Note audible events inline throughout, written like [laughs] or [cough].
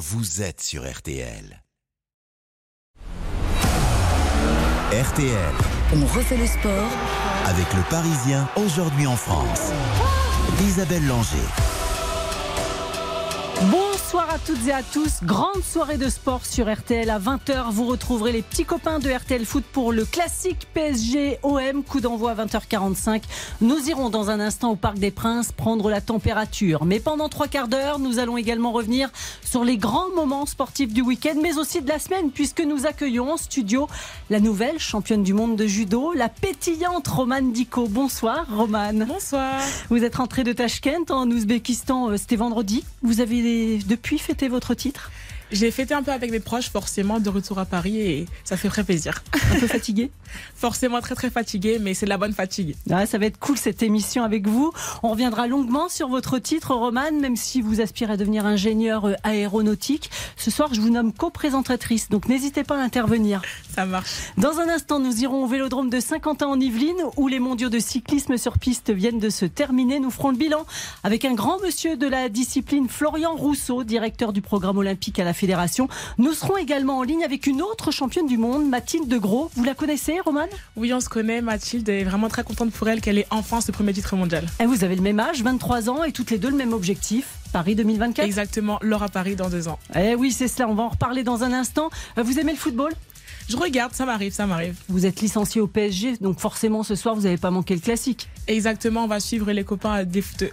vous êtes sur RTL. RTL. On refait le sport avec le Parisien aujourd'hui en France. Isabelle Langer. Bonsoir à toutes et à tous. Grande soirée de sport sur RTL à 20h. Vous retrouverez les petits copains de RTL Foot pour le classique PSG OM. Coup d'envoi à 20h45. Nous irons dans un instant au Parc des Princes prendre la température. Mais pendant trois quarts d'heure, nous allons également revenir sur les grands moments sportifs du week-end, mais aussi de la semaine, puisque nous accueillons en studio la nouvelle championne du monde de judo, la pétillante Romane Diko. Bonsoir, Romane. Bonsoir. Vous êtes rentrée de Tashkent en Ouzbékistan, euh, c'était vendredi. Vous avez depuis fêté votre titre? J'ai fêté un peu avec mes proches, forcément, de retour à Paris et ça fait très plaisir. Un peu fatigué [laughs] Forcément très très fatigué, mais c'est de la bonne fatigue. Ah, ça va être cool cette émission avec vous. On reviendra longuement sur votre titre, Romane, même si vous aspirez à devenir ingénieur euh, aéronautique. Ce soir, je vous nomme co-présentatrice, donc n'hésitez pas à intervenir. Ça marche. Dans un instant, nous irons au vélodrome de Saint-Quentin en Yvelines, où les mondiaux de cyclisme sur piste viennent de se terminer. Nous ferons le bilan avec un grand monsieur de la discipline, Florian Rousseau, directeur du programme olympique à la Fédération. Nous serons également en ligne avec une autre championne du monde, Mathilde de Gros. Vous la connaissez, Romane? Oui, on se connaît. Mathilde est vraiment très contente pour elle qu'elle ait enfin ce premier titre mondial. Et vous avez le même âge, 23 ans, et toutes les deux le même objectif. Paris 2024 Exactement, Laura Paris dans deux ans. Eh oui, c'est cela, on va en reparler dans un instant. Euh, vous aimez le football? Je regarde, ça m'arrive, ça m'arrive. Vous êtes licencié au PSG, donc forcément ce soir vous n'avez pas manqué le classique. Exactement, on va suivre les copains des footeux.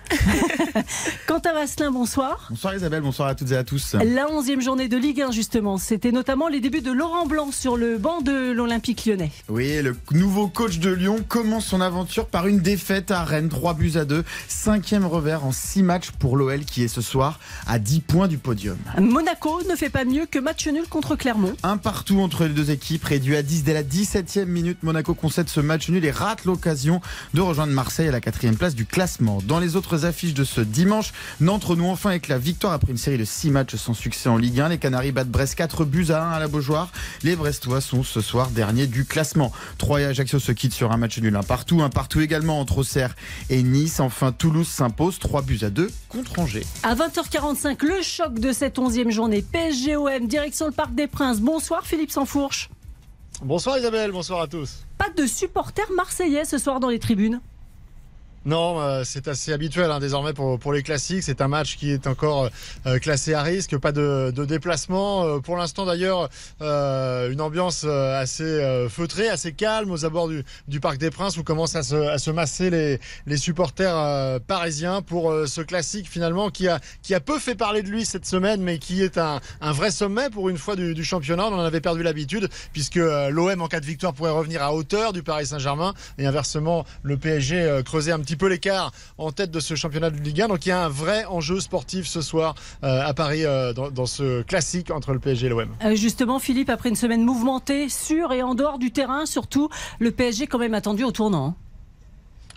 [laughs] Quentin Vasselin, bonsoir. Bonsoir Isabelle, bonsoir à toutes et à tous. La onzième journée de Ligue 1 justement, c'était notamment les débuts de Laurent Blanc sur le banc de l'Olympique lyonnais. Oui, le nouveau coach de Lyon commence son aventure par une défaite à Rennes, 3 buts à 2. Cinquième revers en 6 matchs pour l'OL qui est ce soir à 10 points du podium. Monaco ne fait pas mieux que match nul contre Clermont. Un partout entre les deux équipes réduit à 10 dès la 17e minute. Monaco concède ce match nul et rate l'occasion de rejoindre Marseille à la quatrième place du classement. Dans les autres affiches de ce dimanche, Nantes renoue enfin avec la victoire après une série de 6 matchs sans succès en Ligue 1. Les Canaries battent Brest 4 buts à 1 à la Beaujoire. Les Brestois sont ce soir derniers du classement. Troyes et Ajaccio se quittent sur un match nul un partout. Un partout également entre Auxerre et Nice. Enfin, Toulouse s'impose 3 buts à 2 contre Angers. À 20h45, le choc de cette 11e journée. PSGOM, direction le Parc des Princes. Bonsoir Philippe Sansfourche. Bonsoir Isabelle, bonsoir à tous. Pas de supporters marseillais ce soir dans les tribunes non, euh, c'est assez habituel hein, désormais pour, pour les classiques. C'est un match qui est encore euh, classé à risque, pas de, de déplacement. Euh, pour l'instant d'ailleurs, une ambiance assez feutrée, assez calme aux abords du, du Parc des Princes où commencent à se, à se masser les, les supporters parisiens pour ce classique finalement qui a, qui a peu fait parler de lui cette semaine, mais qui est un, un vrai sommet pour une fois du, du championnat. On en avait perdu l'habitude puisque l'OM en cas de victoire pourrait revenir à hauteur du Paris Saint-Germain et inversement le PSG creuser un petit peu l'écart en tête de ce championnat de Ligue 1. Donc il y a un vrai enjeu sportif ce soir euh, à Paris euh, dans, ce classique entre le PSG et l'OM. Euh, justement, Philippe, après une semaine mouvementée, sur et en dehors du terrain, surtout, le PSG quand même attendu au tournant.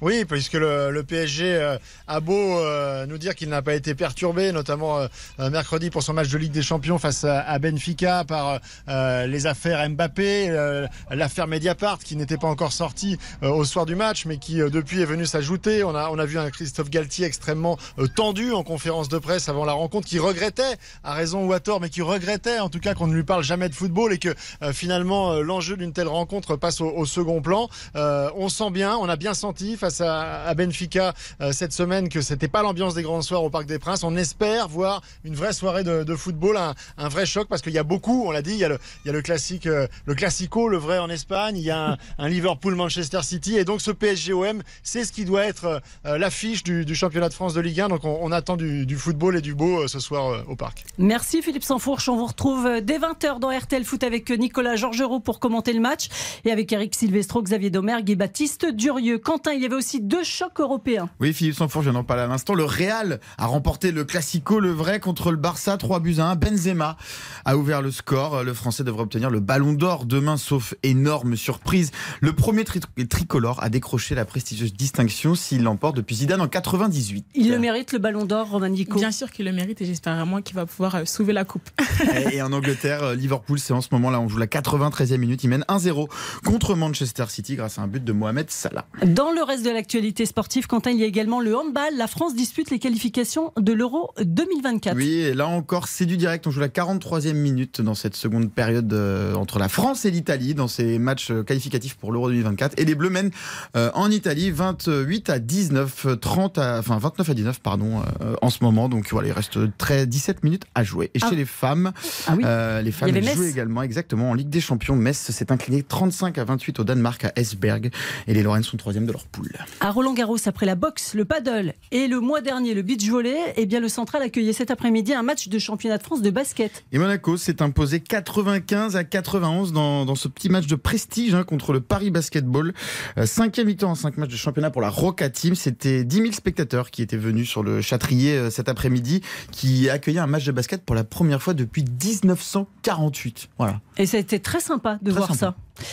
Oui, puisque le, le PSG euh, a beau euh, nous dire qu'il n'a pas été perturbé, notamment euh, mercredi pour son match de Ligue des Champions face à, Benfica par les affaires Mbappé, l'affaire Mediapart qui n'était pas encore sortie au soir du match, mais qui depuis est venue s'ajouter. On a, on a vu un Christophe Galtier extrêmement tendu en conférence de presse avant la rencontre, qui regrettait, à raison ou à tort, mais qui regrettait en tout cas qu'on ne lui parle jamais de football et que finalement l'enjeu d'une telle rencontre passe au, au second plan. on sent bien, on a bien senti à, Benfica euh, cette semaine que c'était pas l'ambiance des grands soirs au Parc des Princes. On espère voir une vraie soirée de, football, un, vrai choc parce qu'il y a beaucoup, on l'a dit, il y a le, il y a le classique, euh, le classico, le vrai en Espagne, il y a un, Liverpool-Manchester City et donc ce PSG-OM, c'est ce qui doit être euh, l'affiche du, championnat de France de Ligue 1. Donc on, attend du, football et du beau ce soir au Parc. Merci Philippe Sansfourche. On vous retrouve dès 20h dans RTL Foot avec Nicolas Georgerot pour commenter le match et avec Eric Silvestro, Xavier Domergue et Baptiste Durieux. Quentin, il y avait aussi deux chocs européens. Oui, Philippe Sanfour, je n'en parle à l'instant. Le Real a remporté le Classico, le vrai, contre le Barça, 3 buts à 1. Benzema a ouvert le score. Le Français devrait obtenir le ballon d'or demain, sauf énorme surprise. Le premier tricolore a décroché la prestigieuse distinction s'il l'emporte depuis Zidane en 98. Il le mérite, le ballon d'or, Roman Dico Bien sûr qu'il le mérite et j'espère vraiment qu'il va pouvoir euh, soulever la coupe. [laughs] et en Angleterre, euh, Liverpool, c'est en ce moment là, on joue la 93e minute. Il mène 1-0 contre Manchester City grâce à un but de Mohamed Salah. Dans le reste de de l'actualité sportive, Quentin, il y a également le handball. La France dispute les qualifications de l'Euro 2024. Oui, et là encore, c'est du direct. On joue la 43e minute dans cette seconde période euh, entre la France et l'Italie dans ces matchs euh, qualificatifs pour l'Euro 2024. Et les Bleus mènent euh, en Italie 28 à 19, 30 à, enfin 29 à 19, pardon, en ce moment. Donc voilà, il reste très 17 minutes à jouer. Et chez Ah. les femmes, Ah oui. les femmes jouent également exactement en Ligue des Champions. Metz s'est incliné 35 à 28 au Danemark à Esberg. Et les Lorraines sont troisième de leur poule. À Roland Garros, après la boxe, le paddle et le mois dernier le beach volley, eh bien le Central accueillait cet après-midi un match de championnat de France de basket. Et Monaco s'est imposé 95 à 91 dans, dans ce petit match de prestige hein, contre le Paris Basketball. Euh, cinquième mi-temps en cinq matchs de championnat pour la Roca Team. C'était 10 000 spectateurs qui étaient venus sur le Châtrier euh, cet après-midi, qui accueillaient un match de basket pour la première fois depuis 1948. Voilà. Et ça a été très sympa de Très voir sympa. ça.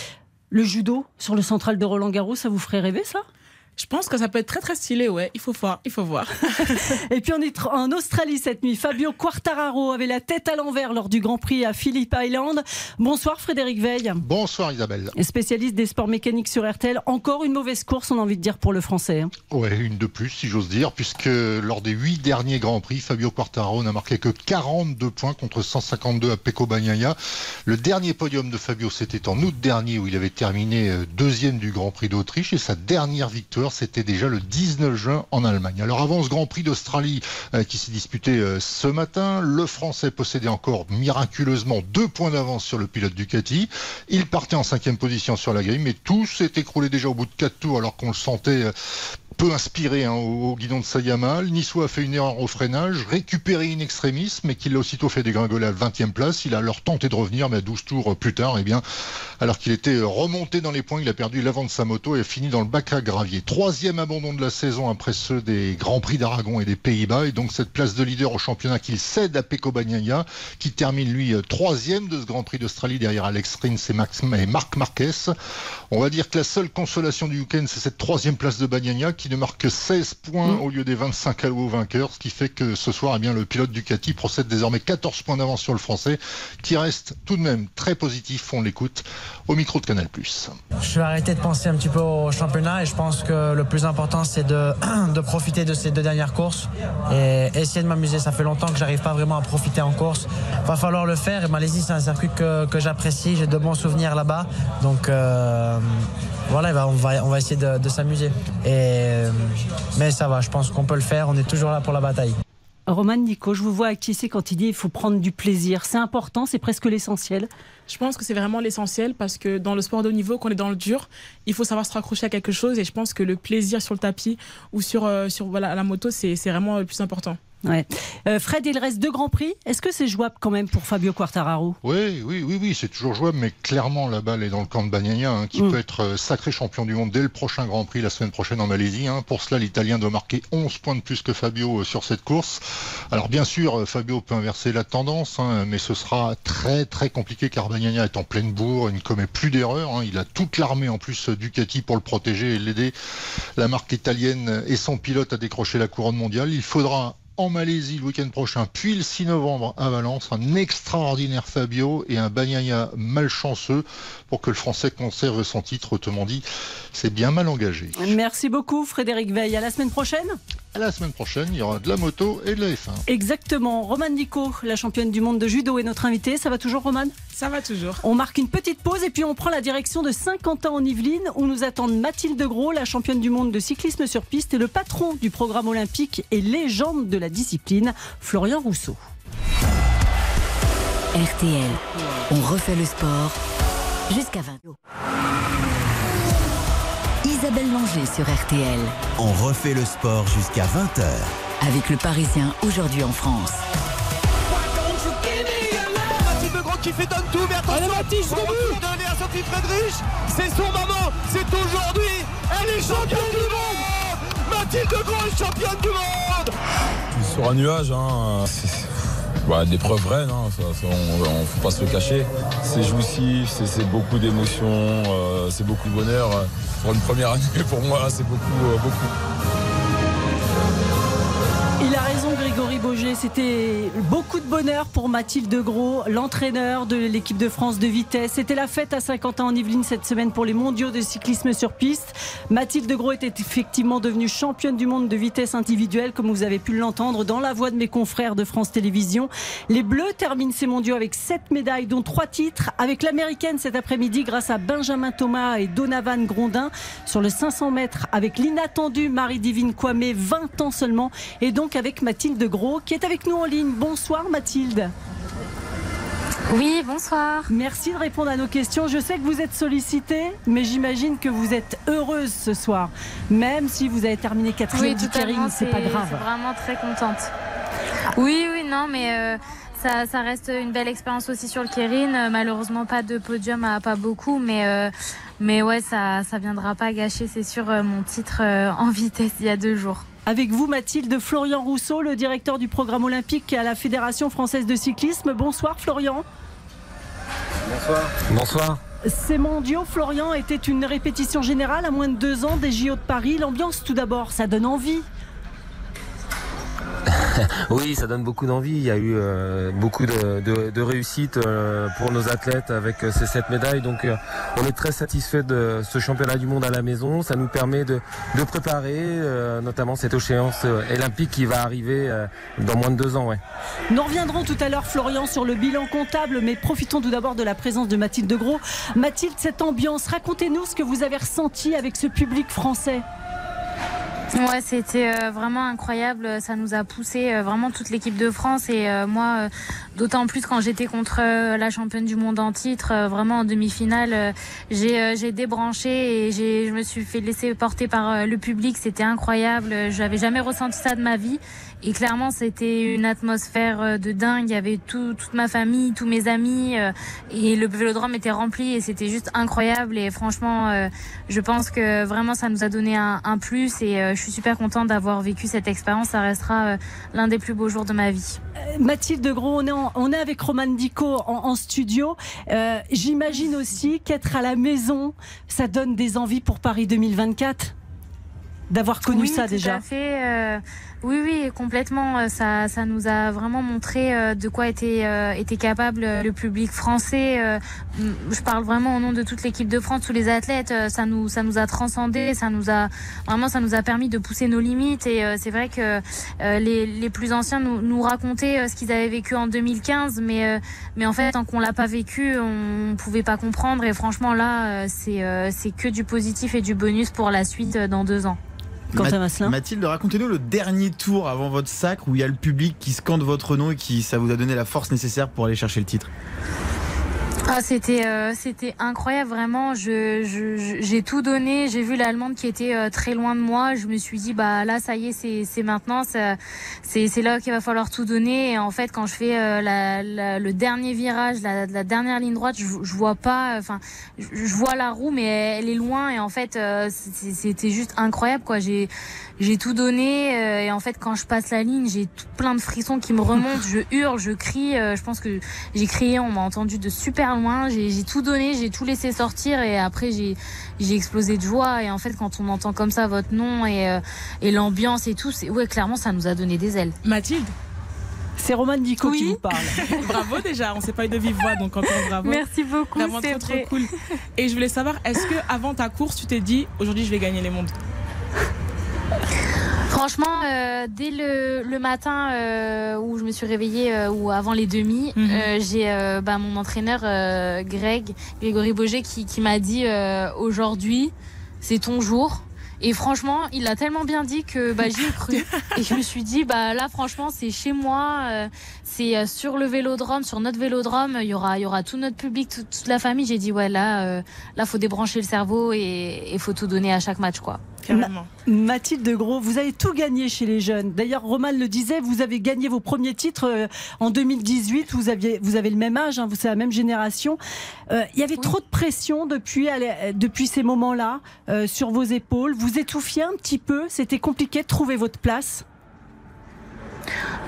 Le judo sur le Central de Roland Garros, ça vous ferait rêver ça? Je pense que ça peut être très très stylé, ouais. Il faut voir, il faut voir. [laughs] Et puis on est en Australie cette nuit. Fabio Quartararo avait la tête à l'envers lors du Grand Prix à Phillip Island. Bonsoir Frédéric Veil. Bonsoir Isabelle. Spécialiste des sports mécaniques sur RTL. Encore une mauvaise course, on a envie de dire pour le français. hein. Ouais, une de plus si j'ose dire, puisque lors des huit derniers Grands Prix, Fabio Quartararo n'a marqué que 42 points contre 152 à Pecco Bagnaia. Le dernier podium de Fabio, c'était en août dernier où il avait terminé euh, deuxième du Grand Prix d'Autriche et sa dernière victoire, c'était déjà le 19 juin en Allemagne. Alors avant ce Grand Prix d'Australie euh, qui s'est disputé euh, ce matin, le Français possédait encore miraculeusement deux points d'avance sur le pilote Ducati. Il partait en cinquième position sur la grille, mais tout s'est écroulé déjà au bout de quatre tours alors qu'on le sentait euh, peu inspiré hein, au, guidon de sa Yamaha. Le Niçois a fait une erreur au freinage, récupéré in extremis, mais qu'il a aussitôt fait dégringoler à la 20e place. Il a alors tenté de revenir, mais à 12 tours plus tard, eh bien, alors qu'il était remonté dans les points, il a perdu l'avant de sa moto et a fini dans le bac à gravier. Troisième abandon de la saison après ceux des Grands Prix d'Aragon et des Pays-Bas. Et donc cette place de leader au championnat qu'il cède à Pecco Bagnaia, qui termine lui troisième de ce Grand Prix d'Australie derrière Alex Rins et, Max, et Marc Marquez. On va dire que la seule consolation du week-end, c'est cette troisième place de Bagnaia qui ne marque que 16 points au lieu des 25 alloués au vainqueur, ce qui fait que ce soir, eh bien, le pilote Ducati procède désormais 14 points d'avance sur le français, qui reste tout de même très positif, on l'écoute, au micro de Canal+. Je vais arrêter de penser un petit peu au championnat et je pense que le plus important c'est de, [clears throat] de profiter de ces deux dernières courses et essayer de m'amuser. Ça fait longtemps que j'arrive pas vraiment à profiter en course. Va falloir le faire et Malaisie c'est un circuit que, que j'apprécie. J'ai de bons souvenirs là-bas. Donc euh, voilà, bah, on va, on va essayer de, de s'amuser. Et, euh, mais ça va, je pense qu'on peut le faire. On est toujours là pour la bataille. Roman Nico, je vous vois acquiescer quand il dit il faut prendre du plaisir. C'est important, c'est presque l'essentiel. Je pense que c'est vraiment l'essentiel parce que dans le sport de haut niveau, qu'on est dans le dur, il faut savoir se raccrocher à quelque chose et je pense que le plaisir sur le tapis ou sur, euh, sur voilà, la moto, c'est c'est vraiment le plus important. Ouais. Euh, Fred, il reste deux grands prix. Est-ce que c'est jouable quand même pour Fabio Quartararo? Oui, oui, oui, oui, c'est toujours jouable, mais clairement la balle est dans le camp de Bagnaia, hein, qui Mm. peut être euh, sacré champion du monde dès le prochain Grand Prix la semaine prochaine en Malaisie. hein. Pour cela, l'Italien doit marquer 11 points de plus que Fabio euh, sur cette course. Alors bien sûr, Fabio peut inverser la tendance, hein, mais ce sera très très compliqué car Bagnaia est en pleine bourre, il ne commet plus d'erreurs. Il a toute l'armée en plus euh, Ducati pour le protéger et l'aider. La marque italienne et son pilote à décrocher la couronne mondiale. Il faudra en Malaisie le week-end prochain, puis le 6 novembre à Valence, un extraordinaire Fabio et un Bagnaia malchanceux pour que le Français conserve son titre. Autrement dit, c'est bien mal engagé. Merci beaucoup Frédéric Veil. À la semaine prochaine la semaine prochaine, il y aura de la moto et de la F1. Exactement. Roman Nico, la championne du monde de judo, est notre invitée. Ça va toujours Roman? Ça va toujours. On marque une petite pause et puis on prend la direction de Saint-Quentin en Yvelines où nous attendent Mathilde Gros, la championne du monde de cyclisme sur piste et le patron du programme olympique et légende de la discipline, Florian Rousseau. RTL, on refait le sport jusqu'à 20 Isabelle Langer sur RTL, On refait le sport jusqu'à 20h. avec le Parisien aujourd'hui en France. Mathilde de Gros qui fait donne tout, mais attention. Mathilde donner à Sophie Friedrich. C'est son moment, c'est aujourd'hui. Elle est championne du monde. Mathilde de Gros est championne du monde. Sur un nuage, hein, bah, des preuves vraies, hein, on ne faut pas se le cacher. C'est jouissif, c'est- c'est beaucoup d'émotions, euh, c'est beaucoup de bonheur. Pour une première année, [laughs] pour moi, c'est beaucoup, euh, beaucoup. C'était beaucoup de bonheur pour Mathilde Gros, l'entraîneur de l'équipe de France de vitesse. C'était la fête à 50 ans en Yvelines cette semaine pour les mondiaux de cyclisme sur piste. Mathilde Gros était effectivement devenue championne du monde de vitesse individuelle, comme vous avez pu l'entendre dans la voix de mes confrères de France Télévisions. Les Bleus terminent ces mondiaux avec 7 médailles, dont 3 titres, avec l'américaine cet après-midi grâce à Benjamin Thomas et Donovan Grondin sur le 500 mètres avec l'inattendue Marie-Divine Kwame, 20 ans seulement, et donc avec Mathilde Gros qui est avec nous en ligne. Bonsoir Mathilde. Oui, bonsoir. Merci de répondre à nos questions. Je sais que vous êtes sollicitée, mais j'imagine que vous êtes heureuse ce soir. Même si vous avez terminé quatrième oui, du Kering, c'est pas grave. vraiment très contente. Oui, oui, non, mais euh, ça, ça, reste une belle expérience aussi sur le Kering. Euh, malheureusement, pas de podium, pas beaucoup, mais, euh, mais ouais, ça ça viendra pas gâcher, c'est sûr, mon titre en vitesse il y a deux jours. Avec vous, Mathilde Florian Rousseau, le directeur du programme olympique à la Fédération française de cyclisme. Bonsoir, Florian. Bonsoir. Bonsoir. Ces mondiaux, Florian, étaient une répétition générale à moins de deux ans des JO de Paris. L'ambiance, tout d'abord, ça donne envie. [laughs] oui, ça donne beaucoup d'envie. Il y a eu euh, beaucoup de, de, de réussites euh, pour nos athlètes avec euh, ces sept médailles. Donc, on est très satisfait de ce championnat du monde à la maison. Ça nous permet de, préparer notamment cette échéance olympique qui va arriver dans moins de deux ans. Nous reviendrons tout à l'heure, Florian, sur le bilan comptable, mais profitons tout d'abord de la présence de Mathilde Gros. Mathilde, cette ambiance, racontez-nous ce que vous avez ressenti avec ce public français. Ouais, c'était euh, vraiment incroyable. Ça nous a poussé euh, vraiment toute l'équipe de France et euh, moi, d'autant plus quand j'étais contre la championne du monde en titre, vraiment en demi-finale, j'ai débranché et je me suis fait laisser porter par le public. C'était incroyable. Je n'avais jamais ressenti ça de ma vie. Et clairement, c'était une atmosphère de dingue. Il y avait tout, toute ma famille, tous mes amis, et le vélodrome était rempli et c'était juste incroyable. Et franchement, je pense que vraiment ça nous a donné un, un plus et je suis super contente d'avoir vécu cette expérience. Ça restera l'un des plus beaux jours de ma vie. Mathilde Gros, on est, en, on est avec Roman Dico en, en studio. Euh, J'imagine aussi qu'être à la maison, ça donne des envies pour Paris 2024 d'avoir connu oui, ça tout déjà. À fait, euh, oui, oui, complètement. Ça, ça nous a vraiment montré euh, de quoi était, euh, était capable le public français. Euh, je parle vraiment au nom de toute l'équipe de France, tous les athlètes. Ça nous, ça nous a transcendé, ça nous a vraiment, ça nous a permis de pousser nos limites. Et c'est vrai que les, les plus anciens nous, nous racontaient ce qu'ils avaient vécu en 2015, mais, mais en fait, tant qu'on l'a pas vécu, on pouvait pas comprendre. Et franchement, là, c'est, c'est que du positif et du bonus pour la suite dans deux ans. Quentin Vasselin. Mathilde, racontez-nous le dernier tour avant votre sacre où il y a le public qui scande votre nom et qui ça vous a donné la force nécessaire pour aller chercher le titre. Ah, c'était euh, c'était incroyable vraiment. Je j'ai tout donné. J'ai vu l'allemande qui était euh, très loin de moi. Je me suis dit bah là ça y est c'est c'est maintenant. C'est c'est là qu'il va falloir tout donner. Et en fait quand je fais euh, la, le dernier virage, la, la dernière ligne droite, je, je vois pas. Enfin je, vois la roue mais elle est loin. Et en fait c'était juste incroyable quoi. J'ai j'ai tout donné. Euh, et en fait quand je passe la ligne j'ai plein de frissons qui me [laughs] remontent. je hurle, je crie. je pense que j'ai crié. On m'a entendu de super loin. J'ai tout donné, j'ai tout laissé sortir et après j'ai explosé de joie. Et en fait, quand on entend comme ça votre nom et, euh, et l'ambiance et tout, c'est ouais, clairement, ça nous a donné des ailes. Mathilde c'est Roman Dico oui. qui vous parle. [laughs] bravo déjà, on s'est pas eu de vive voix, donc encore bravo. Merci beaucoup. Trop, trop cool. Et je voulais savoir, est-ce que avant ta course, tu t'es dit aujourd'hui je vais gagner les mondes? Franchement, euh, dès le, le matin euh, où je me suis réveillée euh, ou avant les demi, mm -hmm. j'ai bah, mon entraîneur Greg, Grégory Boger, qui, qui m'a dit aujourd'hui, c'est ton jour. Et franchement, il a tellement bien dit que bah, j'y ai cru. [laughs] Et je me suis dit, bah là, franchement, c'est chez moi, euh, c'est sur le vélodrome, sur notre vélodrome. Il y aura, il y aura tout notre public, toute, toute la famille. J'ai dit, ouais, là, euh, là, faut débrancher le cerveau et il faut tout donner à chaque match, quoi. Ma Mathilde de Gros, vous avez tout gagné chez les jeunes. D'ailleurs, Roman le disait, vous avez gagné vos premiers titres euh, en 2018. Vous aviez, vous avez le même âge, hein, vous c'est la même génération. Euh, il y avait oui. trop de pression depuis, depuis ces moments-là euh, sur vos épaules. Vous étouffiez un petit peu. C'était compliqué de trouver votre place.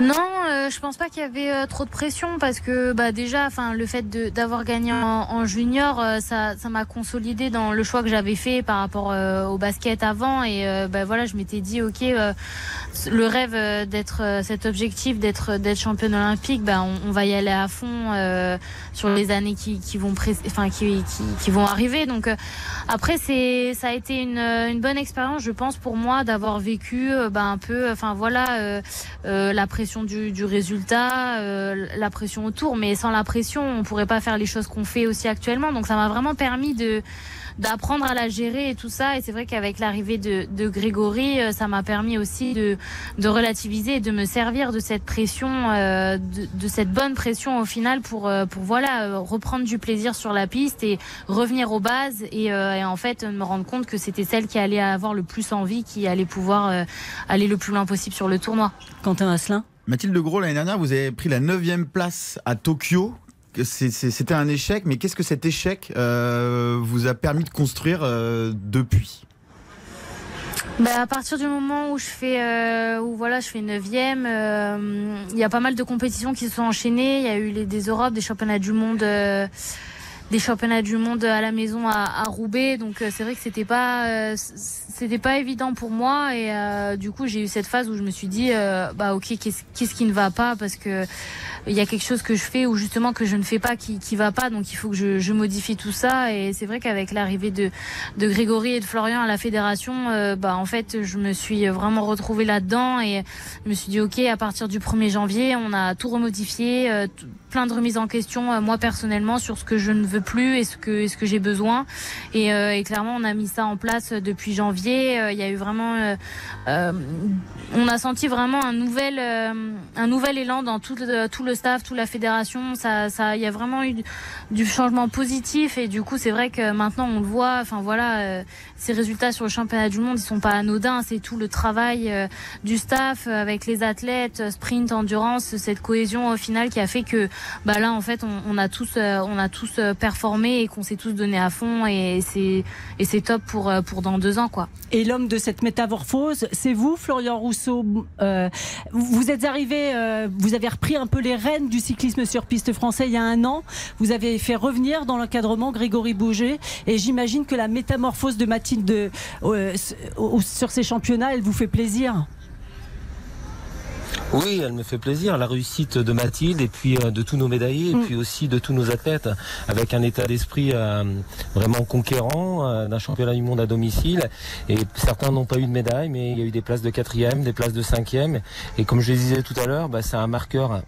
Non, euh, je pense pas qu'il y avait euh, trop de pression parce que bah déjà, enfin le fait d'avoir gagné en, en junior, euh, ça m'a consolidé dans le choix que j'avais fait par rapport euh, au basket avant et bah voilà, je m'étais dit ok, le rêve d'être cet objectif d'être d'être championne olympique, bah on, va y aller à fond sur les années qui, vont arriver. Donc après c'est ça a été une une bonne expérience, je pense pour moi d'avoir vécu bah, un peu, enfin voilà. Euh, la pression du, du résultat, euh, la pression autour, mais sans la pression, on pourrait pas faire les choses qu'on fait aussi actuellement. Donc ça m'a vraiment permis de d'apprendre à la gérer et tout ça. Et c'est vrai qu'avec l'arrivée de, de Grégory, euh, ça m'a permis aussi de, de relativiser et de me servir de cette pression, euh, de, de cette bonne pression au final pour, euh, pour voilà euh, reprendre du plaisir sur la piste et revenir aux bases et, euh, et en fait me rendre compte que c'était celle qui allait avoir le plus envie, qui allait pouvoir euh, aller le plus loin possible sur le tournoi. Quentin Asselin? Mathilde Gros, l'année dernière, vous avez pris la 9 place à Tokyo. C'était un échec, mais qu'est-ce que cet échec euh, vous a permis de construire euh, depuis? Bah, à partir du moment où je fais, euh, où voilà, je fais neuvième, euh, il y a pas mal de compétitions qui se sont enchaînées. Il y a eu les, des Europes, des championnats du monde, des championnats du monde à la maison à, à Roubaix. Donc euh, c'est vrai que c'était pas, euh, c'était pas évident pour moi. Et euh, du coup, j'ai eu cette phase où je me suis dit, bah ok, qu'est-ce qu'est-ce qui ne va pas? Parce que il y a quelque chose que je fais ou justement que je ne fais pas qui, qui va pas. Donc il faut que je, je modifie tout ça. Et c'est vrai qu'avec l'arrivée de, de Grégory et de Florian à la fédération, bah en fait je me suis vraiment retrouvée là-dedans et je me suis dit ok à partir du 1er janvier on a tout remodifié, plein de remises en question moi personnellement sur ce que je ne veux plus et ce que, et ce que j'ai besoin. Et, euh, et clairement on a mis ça en place depuis janvier. Euh, Il y a eu vraiment, euh, euh, on a senti vraiment un nouvel, euh, un nouvel élan dans tout le, staff, toute la fédération. Ça, ça, il y a vraiment eu du, changement positif et du coup c'est vrai que maintenant on le voit. Enfin voilà, euh, ces résultats sur le championnat du monde ils sont pas anodins. C'est tout le travail euh, du staff euh, avec les athlètes, euh, sprint, endurance, cette cohésion au final qui a fait que bah là en fait on, on a tous, euh, on a tous euh, performé et qu'on s'est tous donné à fond et c'est et c'est top pour euh, pour dans deux ans quoi. Et l'homme de cette métamorphose, c'est vous, Florian Rousseau. Euh, vous êtes arrivé, euh, vous avez repris un peu les rênes du cyclisme sur piste français il y a un an. Vous avez fait revenir dans l'encadrement Grégory Bouger. Et j'imagine que la métamorphose de Mathilde euh, sur ces championnats, elle vous fait plaisir. Oui, elle me fait plaisir. La réussite de Mathilde et puis euh, de tous nos médaillés et Mm. puis aussi de tous nos athlètes avec un état d'esprit euh, vraiment conquérant euh, d'un championnat du monde à domicile. Et certains n'ont pas eu de médaille, mais il y a eu des places de quatrième, des places de cinquième. Et comme je le disais tout à l'heure, bah, c'est un marqueur.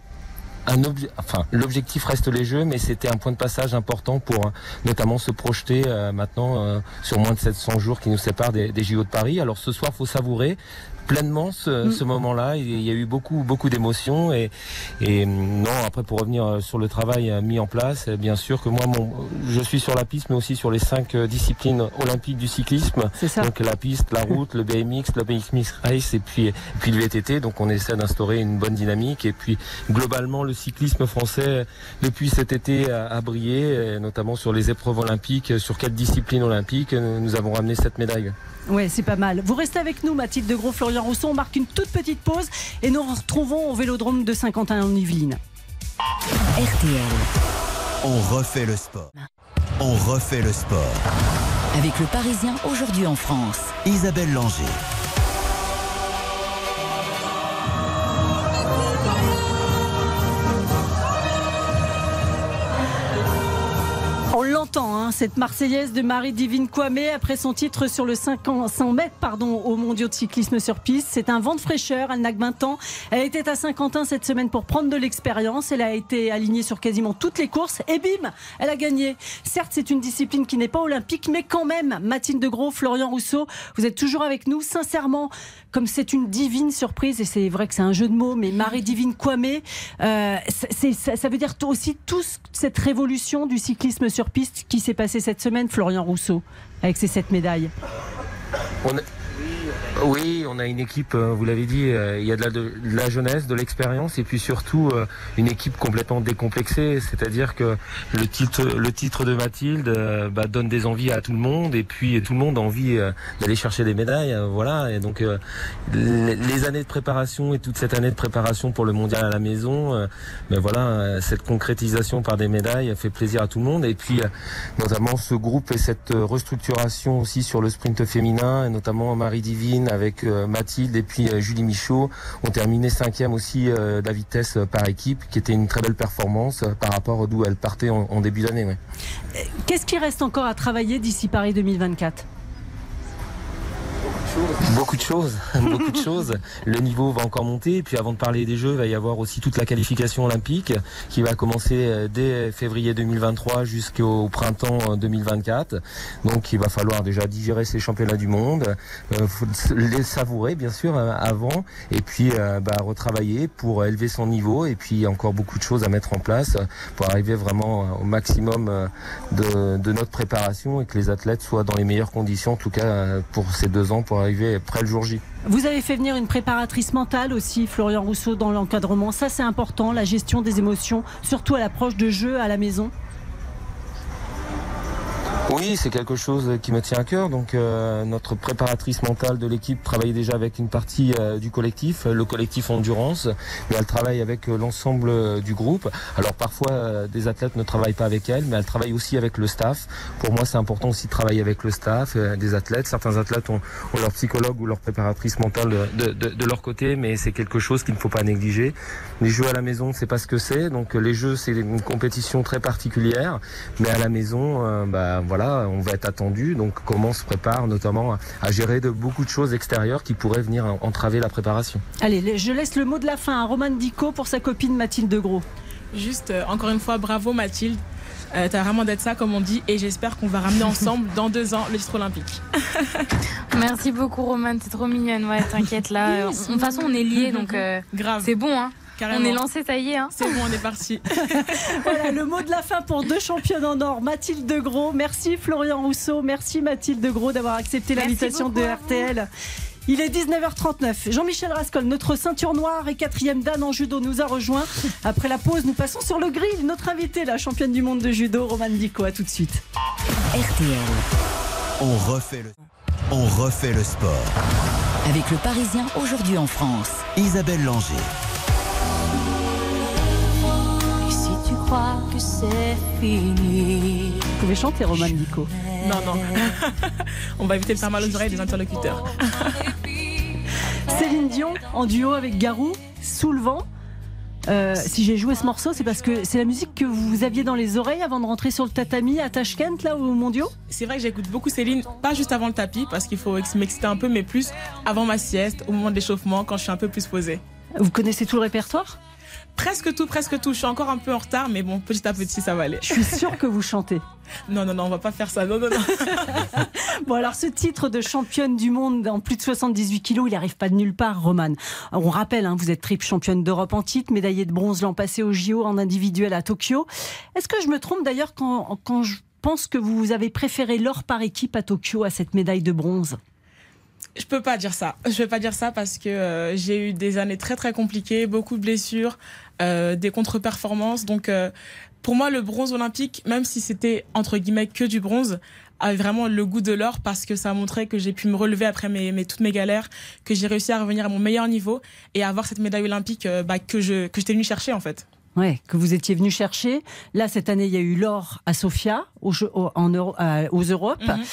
Un obje- enfin, l'objectif reste les Jeux, mais c'était un point de passage important pour euh, notamment se projeter euh, maintenant euh, sur moins de 700 jours qui nous séparent des, des JO de Paris. Alors ce soir, faut savourer pleinement ce, ce moment-là. Il y a eu beaucoup, beaucoup d'émotions et, et non. Après, pour revenir euh, sur le travail euh, mis en place, euh, bien sûr que moi, mon, je suis sur la piste, mais aussi sur les cinq euh, disciplines olympiques du cyclisme. Donc la piste, la [laughs] route, le BMX, le BMX Race et puis, et puis le VTT. Donc on essaie d'instaurer une bonne dynamique et puis globalement le cyclisme français depuis cet été a, a brillé, euh, notamment sur les épreuves olympiques. Sur quatre disciplines olympiques, euh, nous avons ramené cette médaille. Ouais, c'est pas mal. Vous restez avec nous, Mathilde de Gros, Florian Rousseau. On marque une toute petite pause et nous retrouvons au vélodrome de Saint-Quentin en Yvelines. RTL. On refait le sport. On refait le sport. Avec le Parisien aujourd'hui en France. Isabelle Langer. L'entend, hein, cette Marseillaise de Marie-Divine Kwame, après son titre sur le 500 mètres pardon, au mondiaux de cyclisme sur piste. C'est un vent de fraîcheur, elle n'a que 20 ans. Elle était à Saint-Quentin cette semaine pour prendre de l'expérience. Elle a été alignée sur quasiment toutes les courses et bim, elle a gagné. Certes, c'est une discipline qui n'est pas olympique, mais quand même, Mathilde de Gros, Florian Rousseau, vous êtes toujours avec nous. Sincèrement, comme c'est une divine surprise, et c'est vrai que c'est un jeu de mots, mais Marie-Divine Kwame, euh, ça veut dire aussi toute cette révolution du cyclisme sur piste qui s'est passée cette semaine, Florian Rousseau, avec ses sept médailles. Oui, on a une équipe, euh, vous l'avez dit, euh, il y a de la, jeunesse, de l'expérience et puis surtout euh, une équipe complètement décomplexée. C'est-à-dire que le titre, le titre de Mathilde bah, donne des envies à tout le monde et puis tout le monde a envie d'aller chercher des médailles. voilà. Et donc les, années de préparation et toute cette année de préparation pour le mondial à la maison, ben voilà, cette concrétisation par des médailles fait plaisir à tout le monde. Et puis notamment ce groupe et cette restructuration aussi sur le sprint féminin, et notamment Marie Divine avec euh, Mathilde et puis euh, Julie Michaud ont terminé cinquième aussi euh, de la vitesse par équipe, qui était une très belle performance par rapport d'où elles partaient en, début d'année. Qu'est-ce qui reste encore à travailler d'ici Paris 2024 Beaucoup de choses, [laughs] beaucoup de choses. Le niveau va encore monter. Et puis avant de parler des Jeux, il va y avoir aussi toute la qualification olympique qui va commencer euh, dès février 2023 jusqu'au printemps euh, 2024. Donc il va falloir déjà digérer ces championnats du monde, euh, les savourer bien sûr euh, avant, et puis euh, bah, retravailler pour élever son niveau. Et puis encore beaucoup de choses à mettre en place pour arriver vraiment euh, au maximum euh, de, notre préparation et que les athlètes soient dans les meilleures conditions, en tout cas euh, pour ces deux ans, Vous avez fait venir une préparatrice mentale aussi, Florian Rousseau, dans l'encadrement. Ça, c'est important, la gestion des émotions, surtout à l'approche de jeux à la maison. Oui, c'est quelque chose qui me tient à cœur. Donc, euh, notre préparatrice mentale de l'équipe travaille déjà avec une partie euh, du collectif, le collectif Endurance, mais elle travaille avec euh, l'ensemble euh, du groupe. Alors, parfois, euh, des athlètes ne travaillent pas avec elle, mais elle travaille aussi avec le staff. Pour moi, c'est important aussi de travailler avec le staff euh, des athlètes. Certains athlètes ont, ont leur psychologue ou leur préparatrice mentale de, leur côté, mais c'est quelque chose qu'il ne faut pas négliger. Les jeux à la maison, c'est pas ce que c'est. Donc, les jeux, c'est une compétition très particulière, mais à la maison, euh, bah, on va être attendu. Donc, comment on se prépare, notamment à, à gérer de beaucoup de choses extérieures qui pourraient venir en- entraver la préparation. Allez, je laisse le mot de la fin à Roman Dico pour sa copine Mathilde Gros. Juste, euh, encore une fois, bravo Mathilde. Euh, T'as vraiment d'être ça, comme on dit, et j'espère qu'on va ramener ensemble [laughs] dans deux ans le titre olympique. [laughs] Merci beaucoup, Roman. T'es trop mignonne. Ouais, t'inquiète là. Euh, De toute façon, on est liés, donc euh, Grave. c'est bon. Hein. Carrément. On est lancé, ça y est. Hein. C'est bon, on est parti. [laughs] Voilà le mot de la fin pour deux championnes en or. Mathilde Gros, merci Florian Rousseau, merci Mathilde Gros d'avoir accepté l'invitation de. RTL. Il est 19h39. Jean-Michel Rascol, notre ceinture noire et quatrième dan en judo, nous a rejoint. Après la pause, nous passons sur le grill. Notre invitée, la championne du monde de judo, Romane Dico. À tout de suite. RTL. On refait le, on refait le sport. Avec le Parisien aujourd'hui en France. Isabelle Langer. Crois que c'est fini. Vous pouvez chanter, Romane Dico. Non, non. [laughs] on va éviter de faire mal aux oreilles des interlocuteurs. [laughs] Céline Dion en duo avec Garou, sous le vent. Euh, si j'ai joué ce morceau, c'est parce que c'est la musique que vous aviez dans les oreilles avant de rentrer sur le tatami à Tashkent, là, au mondiaux? C'est vrai que j'écoute beaucoup Céline, pas juste avant le tapis, parce qu'il faut ex- m'exciter un peu, mais plus avant ma sieste, au moment de l'échauffement, quand je suis un peu plus posée. Vous connaissez tout le répertoire? Presque tout, presque tout. Je suis encore un peu en retard, mais bon, petit à petit, ça va aller. Je suis sûre que vous chantez. [laughs] Non, non, non, on va pas faire ça. Non, non, non. [laughs] Bon, alors ce titre de championne du monde en plus de 78 kilos, il n'arrive pas de nulle part, Romane. On rappelle, hein, vous êtes triple championne d'Europe en titre, médaillée de bronze l'an passé au JO en individuel à Tokyo. Est-ce que je me trompe d'ailleurs quand, quand je pense que vous avez préféré l'or par équipe à Tokyo à cette médaille de bronze? Je peux pas dire ça. Je peux pas dire ça parce que euh, j'ai eu des années très très compliquées, beaucoup de blessures, des contre-performances. Donc euh, pour moi, le bronze olympique, même si c'était entre guillemets que du bronze, avait vraiment le goût de l'or parce que ça a montré que j'ai pu me relever après mes, mes- toutes mes galères, que j'ai réussi à revenir à mon meilleur niveau et à avoir cette médaille olympique euh, bah, que je que j'étais venue chercher en fait. Ouais, que vous étiez venu chercher. Là, cette année, il y a eu l'or à Sofia, aux, Jeux- au- en Euro- euh, aux Europes. Mhm.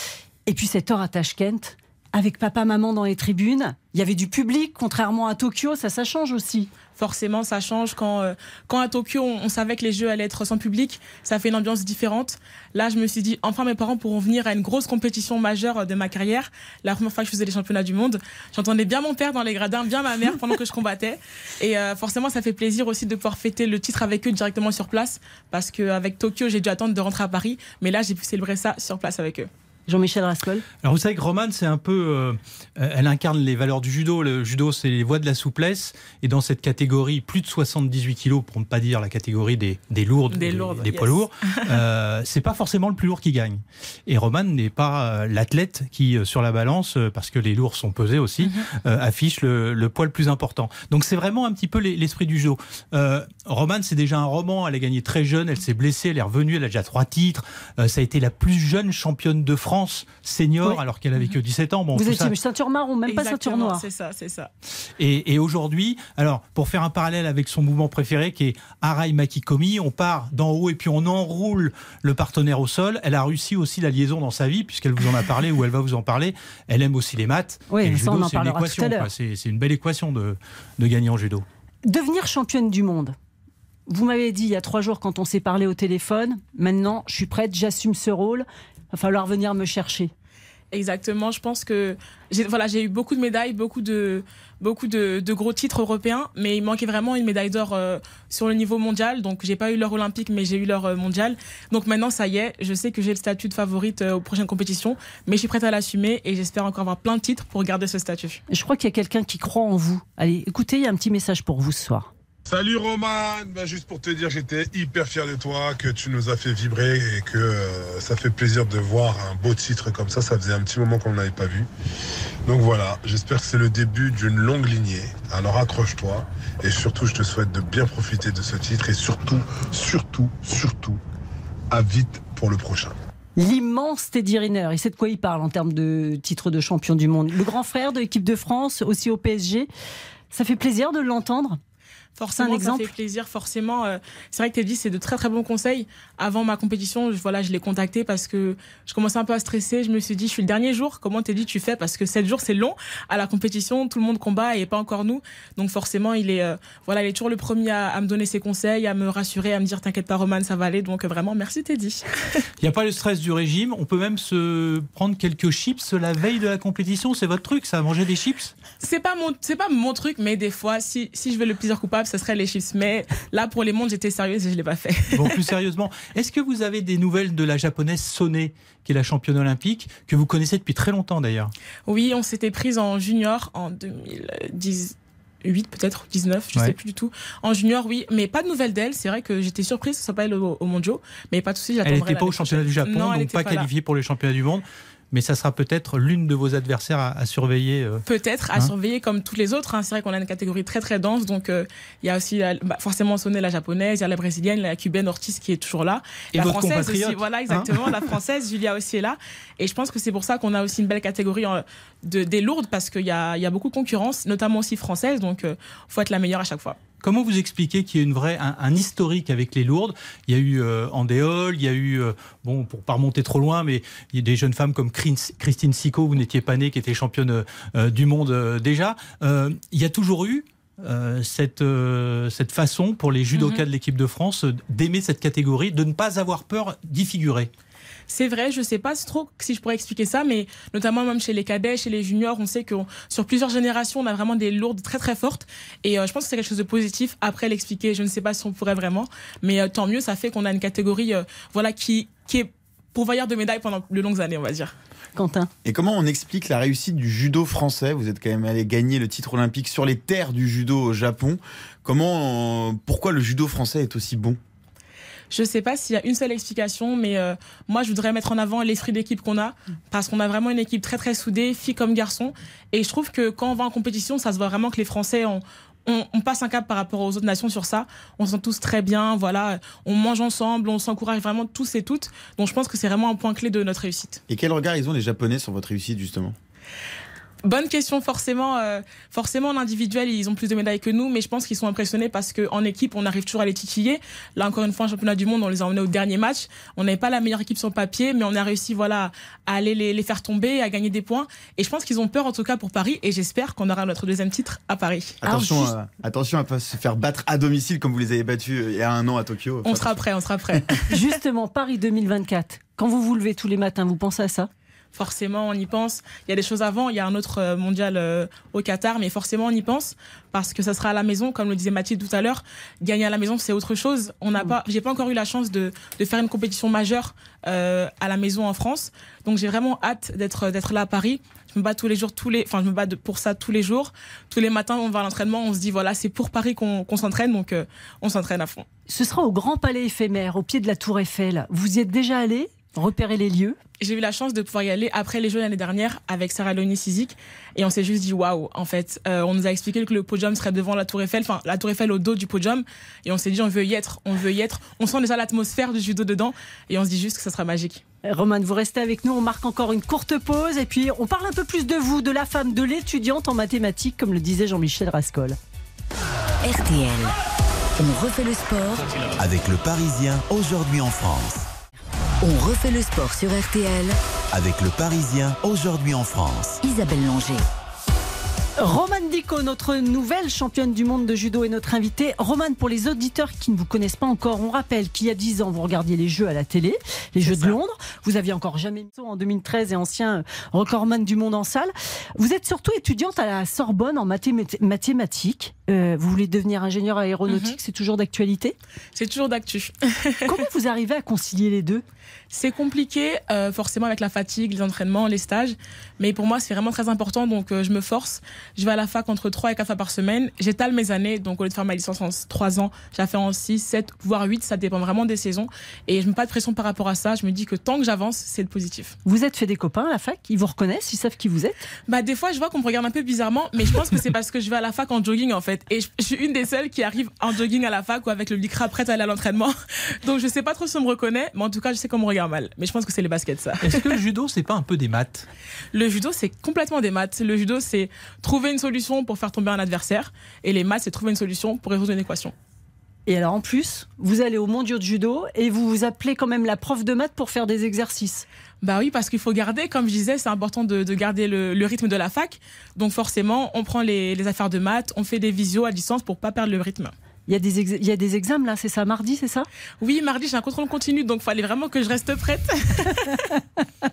Et puis cet or à Tashkent, avec papa, maman dans les tribunes. Il y avait du public, contrairement à Tokyo, ça, ça change aussi. Forcément, ça change quand, euh, quand à Tokyo, on, on savait que les Jeux allaient être sans public. Ça fait une ambiance différente. Là, je me suis dit, enfin, mes parents pourront venir à une grosse compétition majeure euh, de ma carrière. La première fois que je faisais les championnats du monde, j'entendais bien mon père dans les gradins, bien ma mère pendant que je combattais. Et euh, forcément, ça fait plaisir aussi de pouvoir fêter le titre avec eux directement sur place. Parce qu'avec Tokyo, j'ai dû attendre de rentrer à Paris. Mais là, j'ai pu célébrer ça sur place avec eux. Jean-Michel Rascol Alors vous savez que Romane, c'est un peu, euh, elle incarne les valeurs du judo. Le judo, c'est les voies de la souplesse. Et dans cette catégorie, plus de 78 kilos, pour ne pas dire la catégorie des, des lourdes, Des des, lourdes, des poids yes. lourds, euh, c'est pas forcément le plus lourd qui gagne. Et Romane n'est pas euh, l'athlète qui, euh, sur la balance, parce que les lourds sont pesés aussi, Mhm. euh, affiche le, le poids le plus important. Donc c'est vraiment un petit peu les- l'esprit du judo. Romane, c'est déjà un roman. Elle a gagné très jeune. Elle s'est blessée. Elle est revenue. Elle a déjà trois titres. Ça a été la plus jeune championne de France senior, Oui. alors qu'elle avait que 17 ans. Bon, Vous étiez ça- ceinture marron, même pas ceinture noire. C'est ça, c'est ça. et, et aujourd'hui, alors pour faire un parallèle avec son mouvement préféré qui est Arai Makikomi, on part d'en haut et puis on enroule le partenaire au sol. Elle a réussi aussi la liaison dans sa vie puisqu'elle vous en a parlé [laughs] ou elle va vous en parler. Elle aime aussi les maths. Oui, et le judo, en c'est une parlera tout équation. à l'heure. quoi. C'est c'est une belle équation de, de gagner en judo. Devenir championne du monde. Vous m'avez dit il y a trois jours quand on s'est parlé au téléphone, maintenant je suis prête, j'assume ce rôle, va falloir venir me chercher. Exactement. Je pense que j'ai voilà, j'ai eu beaucoup de médailles, beaucoup de beaucoup de, de gros titres européens, mais il manquait vraiment une médaille d'or euh, sur le niveau mondial. Donc j'ai pas eu l'or olympique, mais j'ai eu l'or euh, mondial. Donc maintenant ça y est, je sais que j'ai le statut de favorite euh, aux prochaines compétitions, mais je suis prête à l'assumer et j'espère encore avoir plein de titres pour garder ce statut. Je crois qu'il y a quelqu'un qui croit en vous. Allez, écoutez, il y a un petit message pour vous ce soir. Salut Roman, Ben, juste pour te dire j'étais hyper fier de toi, que tu nous as fait vibrer et que euh, ça fait plaisir de voir un beau titre comme ça, ça faisait un petit moment qu'on ne l'avait pas vu. Donc voilà, j'espère que c'est le début d'une longue lignée, alors accroche-toi et surtout je te souhaite de bien profiter de ce titre et surtout, surtout, surtout, à vite pour le prochain. L'immense Teddy Riner, il sait de quoi il parle en termes de titre de champion du monde. Le grand frère de l'équipe de France, aussi au PSG. Ça fait plaisir de l'entendre. Forcément, un exemple ça fait plaisir. Forcément, euh, c'est vrai que Teddy, c'est de très très bons conseils. Avant ma compétition, je, voilà, je l'ai contacté parce que je commençais un peu à stresser. Je me suis dit, je suis le dernier jour. Comment Teddy tu fais? Parce que 7 jours, c'est long. À la compétition, tout le monde combat et pas encore nous. Donc forcément, il est, euh, voilà, il est toujours le premier à, à me donner ses conseils, à me rassurer, à me dire, t'inquiète pas, Roman, ça va aller. Donc euh, vraiment, merci Teddy. [laughs] Il n'y a pas le stress du régime. On peut même se prendre quelques chips la veille de la compétition. C'est votre truc, ça, manger des chips? C'est pas mon, c'est pas mon truc, mais des fois, si, si je veux le plaisir coupable, ce serait les chips. Mais là, pour les mondes, j'étais sérieuse et je l'ai pas fait. Bon, plus sérieusement, est-ce que vous avez des nouvelles de la japonaise Sone, qui est la championne olympique, que vous connaissez depuis très longtemps d'ailleurs? Oui, on s'était prise en junior en 2018 peut-être, 19, je Ouais. sais plus du tout. En junior, oui, mais pas de nouvelles d'elle. C'est vrai que j'étais surprise que ce soit pas elle au, au mondiaux, mais pas de souci, Elle j'attendrai. n'était pas au championnat du. Japon, Non, elle donc pas, pas qualifiée pour les championnats du monde. Mais ça sera peut-être l'une de vos adversaires à, à surveiller. euh. Peut-être à Hein surveiller comme toutes les autres. hein. C'est vrai qu'on a une catégorie très très dense, donc euh, il y a aussi la- bah, forcément sonné la japonaise, il y a la brésilienne, la cubaine Ortiz qui est toujours là, Et la française aussi. Voilà hein exactement, [laughs] la française Julia aussi est là. Et je pense que c'est pour ça qu'on a aussi une belle catégorie de, des lourdes parce qu'il y a, il y a beaucoup de concurrence, notamment aussi française, donc euh, faut être la meilleure à chaque fois. Comment vous expliquez qu'il y a une vraie, un, un historique avec les lourdes? Il y a eu euh, Andéol, il y a eu, euh, bon, pour pas remonter trop loin, mais il y a des jeunes femmes comme Chris- Christine Sicot, vous n'étiez pas née, qui était championne euh, du monde déjà. Il y a toujours eu cette, cette façon pour les judokas Mhm. de l'équipe de France d'aimer cette catégorie, de ne pas avoir peur d'y figurer? C'est vrai, je sais pas trop si je pourrais expliquer ça, mais notamment même chez les cadets, chez les juniors, on sait que sur plusieurs générations, on a vraiment des lourdes très très fortes. Et euh, je pense que c'est quelque chose de positif. Après l'expliquer, je ne sais pas si on pourrait vraiment, mais euh, tant mieux, ça fait qu'on a une catégorie, euh, voilà, qui qui est pourvoyeur de médailles pendant de longues années, on va dire. Quentin. Et comment on explique la réussite du judo français? Vous êtes quand même allé gagner le titre olympique sur les terres du judo au Japon. Comment, pourquoi le judo français est aussi bon? Je sais pas s'il y a une seule explication, mais euh, moi je voudrais mettre en avant l'esprit d'équipe qu'on a, parce qu'on a vraiment une équipe très très soudée, filles comme garçons. Et je trouve que quand on va en compétition, ça se voit vraiment que les Français ont on, on passe un cap par rapport aux autres nations sur ça. On se sent tous très bien, voilà. On mange ensemble, on s'encourage vraiment tous et toutes. Donc je pense que c'est vraiment un point clé de notre réussite. Et quel regard ils ont les Japonais sur votre réussite justement? Bonne question, forcément. euh, forcément, en individuel, ils ont plus de médailles que nous, mais je pense qu'ils sont impressionnés parce qu'en équipe, on arrive toujours à les titiller. Là, encore une fois, en championnat du monde, on les a emmenés au dernier match. On n'avait pas la meilleure équipe sur le papier, mais on a réussi, voilà, à aller les, les faire tomber, à gagner des points. Et je pense qu'ils ont peur, en tout cas, pour Paris. Et j'espère qu'on aura notre deuxième titre à Paris. Attention, à, attention à pas se faire battre à domicile comme vous les avez battus euh, il y a un an à Tokyo. On sera prêt, on sera prêt. [laughs] Justement, Paris 2024. Quand vous vous levez tous les matins, vous pensez à ça? Forcément on y pense. Il y a des choses avant, il y a un autre euh, mondial euh, au Qatar, mais forcément on y pense parce que ça sera à la maison, comme le disait Mathilde tout à l'heure. Gagner à la maison, c'est autre chose. On n'a pas, j'ai pas encore eu la chance de, de faire une compétition majeure euh, à la maison en France, donc j'ai vraiment hâte d'être d'être là à Paris. Je me bats tous les jours, tous les, enfin je me bats pour ça tous les jours. Tous les matins, on va à l'entraînement, on se dit voilà, c'est pour Paris qu'on s'entraîne, donc euh, on s'entraîne à fond. Ce sera au Grand Palais éphémère, au pied de la Tour Eiffel. Vous y êtes déjà allé? Repérer les lieux. J'ai eu la chance de pouvoir y aller après les Jeux l'année dernière avec Sarah Leonie Sizik. Et on s'est juste dit waouh en fait. Euh, on nous a expliqué que le podium serait devant la Tour Eiffel enfin la Tour Eiffel au dos du podium. Et on s'est dit on veut y être on veut y être. On sent déjà l'atmosphère du judo dedans. Et on se dit juste que ça sera magique. Roman, vous restez avec nous, on marque encore une courte pause. Et puis on parle un peu plus de vous, de la femme, de l'étudiante en mathématiques, comme le disait Jean-Michel Rascol. RTL. On refait le sport. Avec le Parisien, aujourd'hui en France. On refait le sport sur RTL. Avec le Parisien, aujourd'hui en France. Isabelle Langer. Romane Dico, notre nouvelle championne du monde de judo, est notre invitée. Romane, pour les auditeurs qui ne vous connaissent pas encore, on rappelle qu'il y a 10 ans, vous regardiez les Jeux à la télé, les Jeux de Londres. Vous aviez encore jamais mis en 2013 et ancien recordman du monde en salle. Vous êtes surtout étudiante à la Sorbonne en mathé- mathématiques. Euh, vous voulez devenir ingénieur aéronautique, c'est toujours d'actualité c'est toujours d'actu. [laughs] Comment vous arrivez à concilier les deux? C'est compliqué euh, forcément avec la fatigue les entraînements les stages. Mais pour moi c'est vraiment très important donc euh, je me force. Je vais à la fac entre 3 et 4 fois par semaine. J'étale mes années. Donc au lieu de faire ma licence en 3 ans j'ai fait en 6 7 voire 8 ça dépend vraiment des saisons. Et je me mets pas de pression par rapport à ça. Je me dis que tant que j'avance c'est le positif. Vous êtes fait des copains à la fac? Ils vous reconnaissent Ils savent qui vous êtes? Bah des fois je vois qu'on me regarde un peu bizarrement, mais je pense que c'est [laughs] parce que je vais à la fac en jogging en fait, et je, je suis une des seules qui arrive en jogging à la fac ou avec le lycra prête à aller à l'entraînement. [laughs] Donc je sais pas trop si on me reconnaît, mais en tout cas je sais qu'on me regarde mal. Mais je pense que c'est les baskets ça. Est-ce que le judo, c'est pas un peu des maths? Le judo c'est complètement des maths. Le judo c'est trouver une solution pour faire tomber un adversaire, et les maths c'est trouver une solution pour résoudre une équation. Et alors en plus, vous allez au mondiaux de judo et vous vous appelez quand même la prof de maths pour faire des exercices. Bah oui, parce qu'il faut garder, comme je disais, c'est important de, de garder le, le rythme de la fac. Donc forcément, on prend les, les affaires de maths, on fait des visios à distance pour pas perdre le rythme. Il y a des, il y a des examens là, c'est ça, mardi, c'est ça? Oui, mardi, j'ai un contrôle continu, donc fallait vraiment que je reste prête. [laughs] [laughs]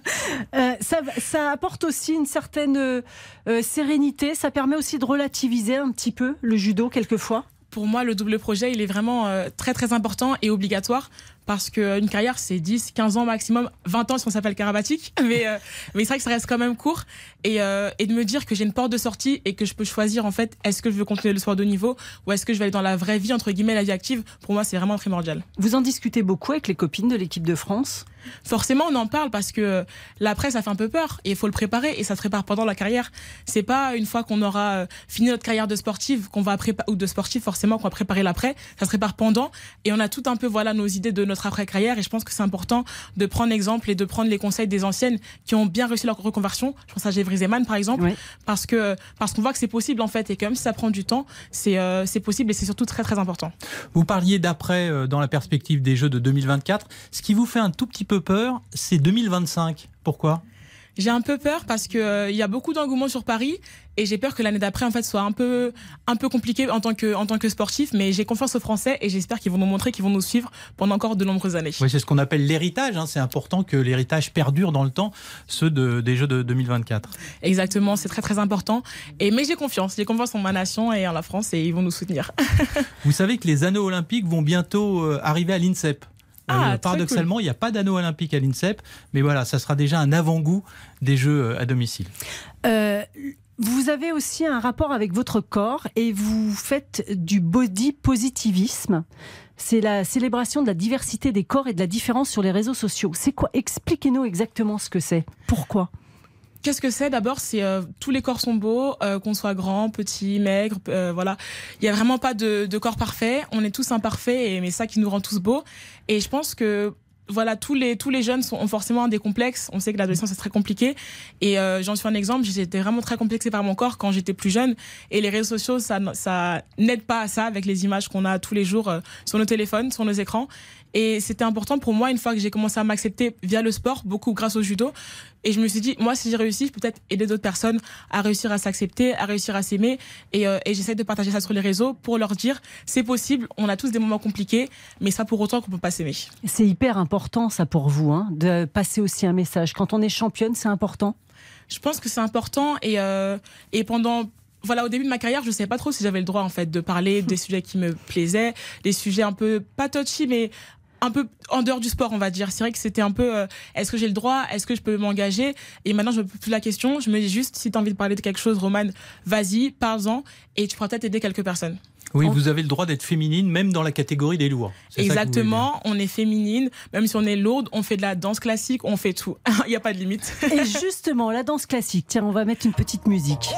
Euh, ça, ça apporte aussi une certaine euh, euh, sérénité, ça permet aussi de relativiser un petit peu le judo quelquefois? Pour moi, le double projet, il est vraiment euh, très très important et obligatoire parce qu'une carrière, c'est 10, 15 ans maximum, 20 ans si on s'appelle karabatique. [laughs] Mais, euh, mais c'est vrai que ça reste quand même court. Et, euh, et de me dire que j'ai une porte de sortie et que je peux choisir en fait, est-ce que je veux continuer le sport de niveau ou est-ce que je vais aller dans la vraie vie, entre guillemets, la vie active, pour moi, c'est vraiment primordial. Vous en discutez beaucoup avec les copines de l'équipe de France? Forcément, on en parle parce que la presse, ça fait un peu peur et il faut le préparer et ça se prépare pendant la carrière. C'est pas une fois qu'on aura euh, fini notre carrière de sportive qu'on va préparer ou de sportif forcément qu'on va préparer l'après. Ça se prépare pendant et on a tout un peu voilà nos idées de notre après carrière et je pense que c'est important de prendre exemple et de prendre les conseils des anciennes qui ont bien réussi leur reconversion. Je pense à Gévry Zeman par exemple parce que parce qu'on voit que c'est possible en fait et que même si ça prend du temps, c'est euh, c'est possible et c'est surtout très très important. Vous parliez d'après euh, dans la perspective des Jeux de 2024. Ce qui vous fait un tout petit peu peur, c'est 2025. Pourquoi? J'ai un peu peur parce que euh, il y a beaucoup d'engouement sur Paris et j'ai peur que l'année d'après en fait soit un peu un peu compliqué en tant que en tant que sportif mais j'ai confiance aux Français et j'espère qu'ils vont nous montrer qu'ils vont nous suivre pendant encore de nombreuses années. Oui, c'est ce qu'on appelle l'héritage. hein. C'est important que l'héritage perdure dans le temps, ceux de- des Jeux de 2024. Exactement, c'est très très important et mais j'ai confiance, j'ai confiance en ma nation et en la France et ils vont nous soutenir. [laughs] Vous savez que les anneaux olympiques vont bientôt euh, arriver à l'INSEP. Euh, Ah, très paradoxalement, il n'y a pas d'anneaux olympiques à l'INSEP, mais voilà, ça sera déjà un avant-goût des Jeux euh, à domicile. Euh, vous avez aussi un rapport avec votre corps et vous faites du body positivisme. C'est la célébration de la diversité des corps et de la différence sur les réseaux sociaux. C'est quoi? Expliquez-nous exactement ce que c'est. Pourquoi? Qu'est-ce que c'est D'abord, c'est euh, tous les corps sont beaux, euh, qu'on soit grand, petit, maigre, euh, voilà. Il y a vraiment pas de, corps parfait. On est tous imparfaits, et mais ça qui nous rend tous beaux. Et je pense que voilà, tous les jeunes sont, ont forcément des complexes. On sait que l'adolescence c'est très compliqué. Et j'en suis un exemple. J'étais vraiment très complexée par mon corps quand j'étais plus jeune. Et les réseaux sociaux, ça n'aide pas à ça avec les images qu'on a tous les jours sur nos téléphones, sur nos écrans. Et c'était important pour moi une fois que j'ai commencé à m'accepter via le sport, beaucoup grâce au judo. Et je me suis dit, moi, si j'ai réussi, je peux peut-être aider d'autres personnes à réussir à s'accepter, à réussir à s'aimer. Et, euh, et j'essaie de partager ça sur les réseaux pour leur dire, c'est possible, on a tous des moments compliqués, mais ça pour autant qu'on peut pas s'aimer. C'est hyper important, ça, pour vous, hein, de passer aussi un message. Quand on est championne, c'est important? Je pense que c'est important. Et, euh, et pendant voilà, au début de ma carrière, je ne savais pas trop si j'avais le droit en fait de parler des [laughs] sujets qui me plaisaient, des sujets un peu pas touchy, mais un peu en dehors du sport, on va dire. C'est vrai que c'était un peu, euh, est-ce que j'ai le droit, est-ce que je peux m'engager? Et maintenant, je me pose plus la question. Je me dis juste, si tu as envie de parler de quelque chose, Roman, vas-y, parle-en, et tu pourras peut-être aider quelques personnes. Oui, vous avez le droit d'être féminine, même dans la catégorie des lourds. Exactement, on est féminine, même si on est lourde, on fait de la danse classique, on fait tout. [laughs] Il n'y a pas de limite. Et justement, la danse classique, tiens, on va mettre une petite musique.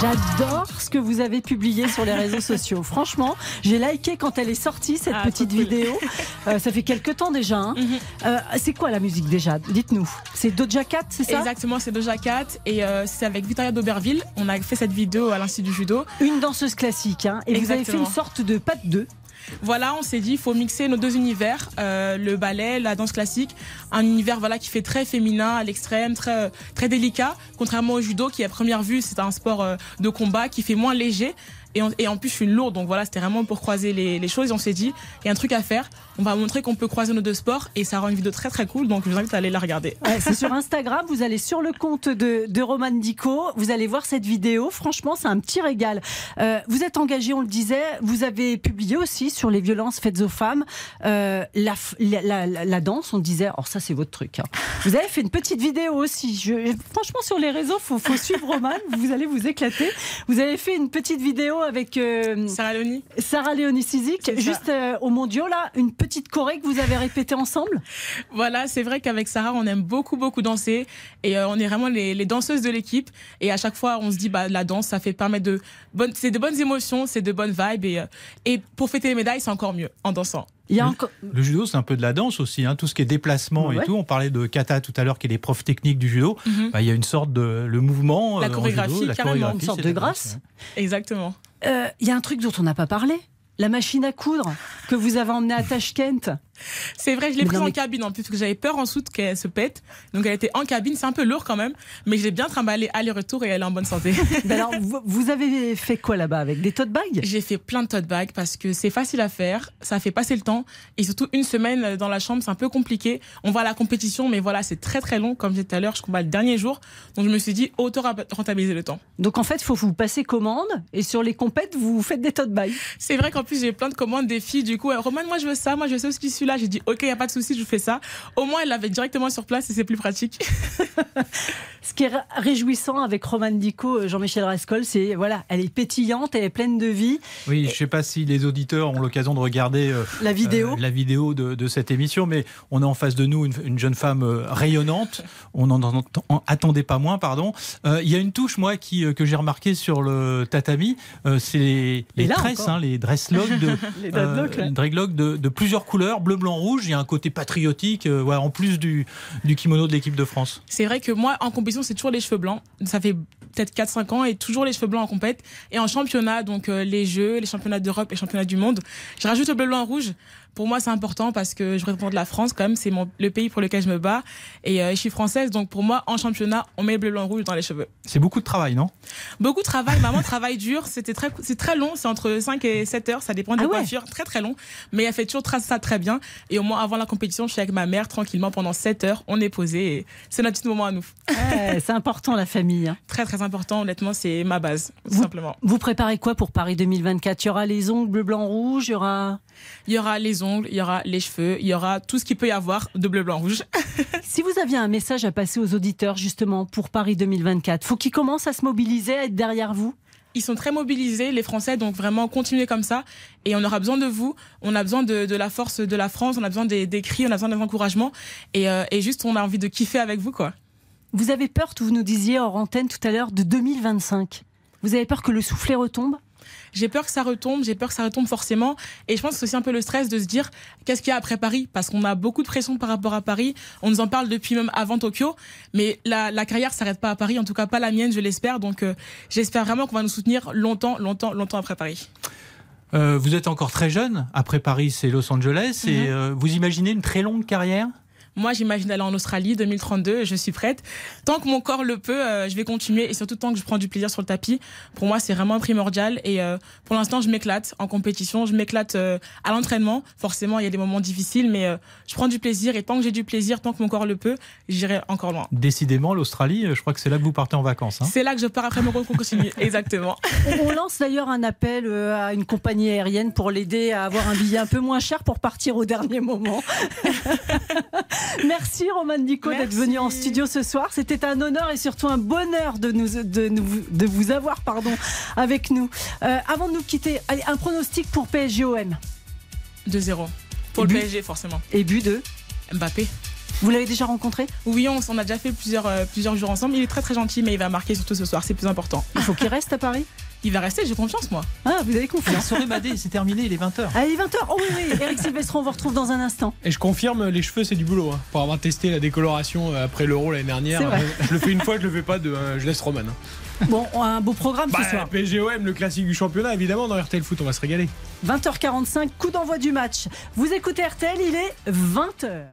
J'adore ce que vous avez publié sur les réseaux sociaux. Franchement, j'ai liké quand elle est sortie, cette Ah, petite cool. vidéo. Euh, ça fait quelques temps déjà. hein. Euh, c'est quoi la musique déjà? Dites-nous. C'est Doja Cat, c'est ça? Exactement, c'est Doja Cat et euh, c'est avec Victoria d'Auberville. On a fait cette vidéo à l'Institut du Judo. Une danseuse classique. hein. Et vous avez fait une sorte de de deux. Voilà, on s'est dit, il faut mixer nos deux univers, euh, le ballet, la danse classique, un univers voilà qui fait très féminin à l'extrême, très très délicat, contrairement au judo qui à première vue c'est un sport euh, de combat qui fait moins léger. Et en, plus, je suis lourde, donc voilà, c'était vraiment pour croiser les, choses. On s'est dit, il y a un truc à faire. On va montrer qu'on peut croiser nos deux sports et ça rend une vidéo très très cool. Donc je vous invite à aller la regarder. C'est sur Instagram, vous allez sur le compte de, de Roman Dico, vous allez voir cette vidéo, franchement c'est un petit régal. Euh, vous êtes engagé, on le disait, vous avez publié aussi sur les violences faites aux femmes euh, la, la, danse, on disait, alors ça c'est votre truc. hein. Vous avez fait une petite vidéo aussi, franchement sur les réseaux, faut, faut suivre Roman, vous allez vous éclater. Vous avez fait une petite vidéo avec euh, Sarah Léonie. Sarah Léonie Sizik, juste euh, au mondiaux là, une petite choré que vous avez répétée ensemble? Voilà, c'est vrai qu'avec Sarah, on aime beaucoup, beaucoup danser. Et euh, on est vraiment les, les danseuses de l'équipe. Et à chaque fois, on se dit, bah, la danse, ça fait permettre de c'est de bonnes émotions, c'est de bonnes vibes. Et, euh, et pour fêter les médailles, c'est encore mieux en dansant. Il y a Le- encore. Le judo, c'est un peu de la danse aussi, hein, tout ce qui est déplacement Ouais. et tout. On parlait de kata tout à l'heure, qui est l'épreuve technique du judo. Mhm. Bah, Il y a une sorte de le mouvement, La euh, chorégraphie, judo, la carrément, une chorégraphie, sorte de grâce. ouais. Exactement. Euh, Il y a un truc dont on n'a pas parlé. La machine à coudre que vous avez emmenée à Tashkent. C'est vrai, je l'ai prise en mais- cabine en plus, parce que j'avais peur en soute qu'elle se pète. Donc elle était en cabine, c'est un peu lourd quand même. Mais je l'ai bien trimballée aller-retour et elle est en bonne santé. [laughs] Ben alors, vous, avez fait quoi là-bas? Avec des tote bags? J'ai fait plein de tote bags parce que c'est facile à faire, ça fait passer le temps et surtout une semaine dans la chambre c'est un peu compliqué. On va à la compétition mais voilà c'est très très long comme j'ai dit tout à l'heure, je combats le dernier jour donc je me suis dit autant rentabiliser le temps. Donc en fait, il faut vous passer commande et sur les compètes, vous faites des tote bags. C'est vrai qu'en plus j'ai plein de commandes des filles du coup euh, Roman moi je veux ça, moi je veux ça aussi celui-là, j'ai dit ok y a pas de souci je fais ça. Au moins elle l'avait directement sur place et c'est plus pratique. [laughs] Ce qui est réjouissant avec Roman Dico, euh, Jean-Michel Rascol, c'est voilà, elle est pétillante, elle est pleine de vie. Oui, je ne sais pas si les auditeurs ont l'occasion de regarder euh, La vidéo. euh, la vidéo de, de cette émission, mais on a en face de nous une, une jeune femme euh, rayonnante. On n'en attendait pas moins, pardon. Euh, Il y a une touche, moi, qui, euh, que j'ai remarqué sur le tatami, euh, c'est les, les là tresses, hein, les de, [laughs] les dreadlocks de, de plusieurs couleurs, bleu, blanc, rouge. Il y a un côté patriotique, euh, en plus du, du kimono de l'équipe de France. C'est vrai que moi, en compétition, c'est toujours les cheveux blancs. Ça fait peut-être 4-5 ans et toujours les cheveux blancs en compète. Et en championnat, donc euh, les Jeux, les championnats d'Europe les championnats du monde, je rajoute le bleu, blanc, rouge. Pour moi, c'est important parce que je représente la France quand même. C'est mon- le pays pour lequel je me bats. Et euh, je suis française, donc pour moi, en championnat, on met le bleu, blanc, rouge dans les cheveux. C'est beaucoup de travail, non? Beaucoup de travail, vraiment travail dur. C'était très, c'est très long. C'est entre 5 et 7 heures. Ça dépend des Ah ouais? coiffures. Très, très long. Mais elle fait toujours tra- ça très bien. Et au moins, avant la compétition, je suis avec ma mère tranquillement pendant 7 heures. On est posé. et C'est notre petit moment à nous. Ouais, c'est important la famille. hein. Très, très important. Honnêtement, c'est ma base, tout Vous- simplement. Vous préparez quoi pour Paris 2024 Il y aura les ongles bleu, blanc, rouge, il y aura. Il y aura les ongles, il y aura les cheveux, il y aura tout ce qu'il peut y avoir de bleu, blanc, rouge. [laughs] Si vous aviez un message à passer aux auditeurs justement pour Paris 2024, faut qu'ils commencent à se mobiliser, à être derrière vous. Ils sont très mobilisés, les Français, donc vraiment continuez comme ça. Et on aura besoin de vous, on a besoin de, de la force de la France, on a besoin des, des cris, on a besoin des encouragements. Et, euh, et juste, on a envie de kiffer avec vous, quoi. Vous avez peur, vous nous disiez hors antenne tout à l'heure, de 2025. Vous avez peur que le soufflet retombe? J'ai peur que ça retombe, j'ai peur que ça retombe forcément. Et je pense que c'est aussi un peu le stress de se dire qu'est-ce qu'il y a après Paris? Parce qu'on a beaucoup de pression par rapport à Paris. On nous en parle depuis même avant Tokyo. Mais la, la carrière s'arrête pas à Paris, en tout cas pas la mienne, je l'espère. Donc euh, j'espère vraiment qu'on va nous soutenir longtemps, longtemps, longtemps après Paris. Euh, vous êtes encore très jeune. Après Paris, c'est Los Angeles. Et Mhm. euh, vous imaginez une très longue carrière? Moi, j'imagine aller en Australie 2032. Je suis prête. Tant que mon corps le peut, euh, je vais continuer. Et surtout, tant que je prends du plaisir sur le tapis, pour moi, c'est vraiment primordial. Et euh, pour l'instant, je m'éclate en compétition. Je m'éclate euh, à l'entraînement. Forcément, il y a des moments difficiles, mais euh, je prends du plaisir. Et tant que j'ai du plaisir, tant que mon corps le peut, j'irai encore loin. Décidément, l'Australie, je crois que c'est là que vous partez en vacances. hein. C'est là que je pars après mon concours continu. [laughs] Exactement. On lance d'ailleurs un appel à une compagnie aérienne pour l'aider à avoir un billet un peu moins cher pour partir au dernier moment. [laughs] Merci Roman Nico d'être venu en studio ce soir. C'était un honneur et surtout un bonheur de, nous, de, nous- de vous avoir pardon, avec nous. Euh, avant de nous quitter, allez, un pronostic pour PSGOM. 2-0. Pour Et le but PSG, forcément. Et but de Mbappé. Vous l'avez déjà rencontré? Oui, on, on a déjà fait plusieurs, euh, plusieurs jours ensemble. Il est très très gentil, mais il va marquer surtout ce soir. C'est plus important. Il faut qu'il reste à Paris? Il va rester, j'ai confiance, moi. Ah, vous avez La confiance soirée Madé, c'est terminé, il est 20h. Allez, 20h. Oh oui, oui, Eric Silvestro, on vous retrouve dans un instant. Et je confirme, les cheveux, c'est du boulot. hein. Pour avoir testé la décoloration euh, après l'euro l'année dernière, C'est vrai. euh, je le fais une fois, je le fais pas deux. hein. Je laisse Roman. hein. Bon, un beau programme Bah, ce soir. PSGOM, le classique du championnat, évidemment, dans RTL Foot, on va se régaler. 20h45, coup d'envoi du match. Vous écoutez RTL, il est 20h.